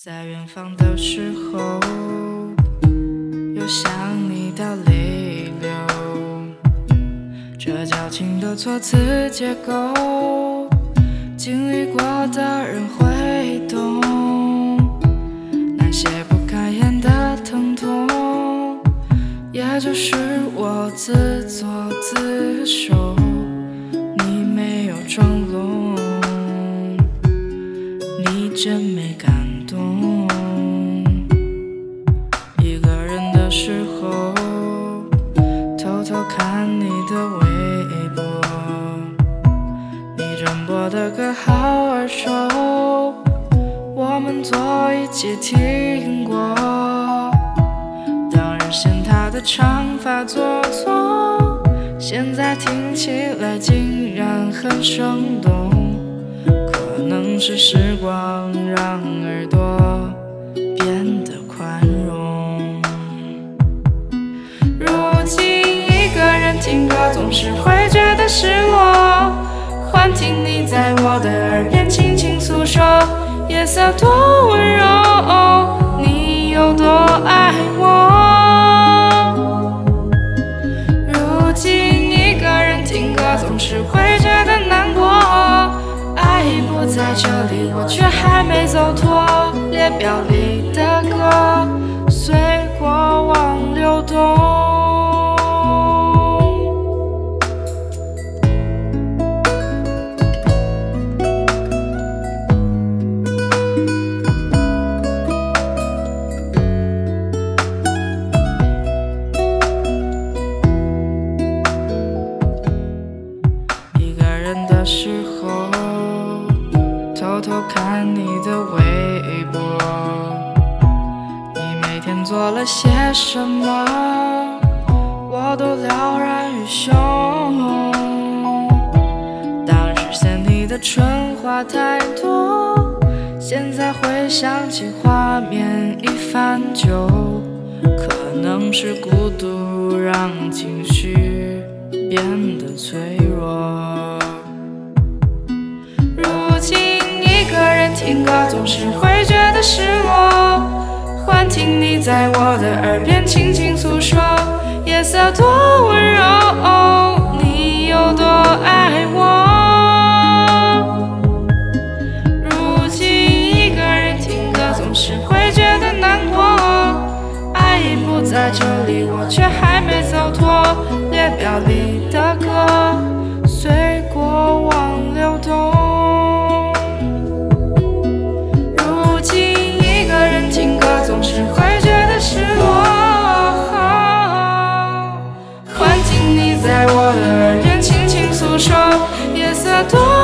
在远方的时候，又想你到泪流。这矫情的措辞结构，经历过的人会懂。那些不开眼的疼痛，也就是我自作自受。你没有装聋，你真没感坐一起听过。当日嫌他的长发做作，现在听起来竟然很生动。可能是时光让耳朵变得宽容。如今一个人听歌总是会觉得失落，幻听你在我的耳边轻轻诉说，夜色多温柔，你有多爱我。如今一个人听歌总是会觉得难过，爱已不在这里，我却还没走脱。列表里的歌随过往流动。些什么，我都了然于胸。当时嫌你的春话太多，现在回想起画面已翻旧，可能是孤独让情绪变得脆弱。如今一个人听歌总是会觉得失落，你在我的耳边轻轻诉说，夜色多温柔，你有多爱我。如今一个人听歌总是会觉得难过，爱已不在这里，我却还夜色多。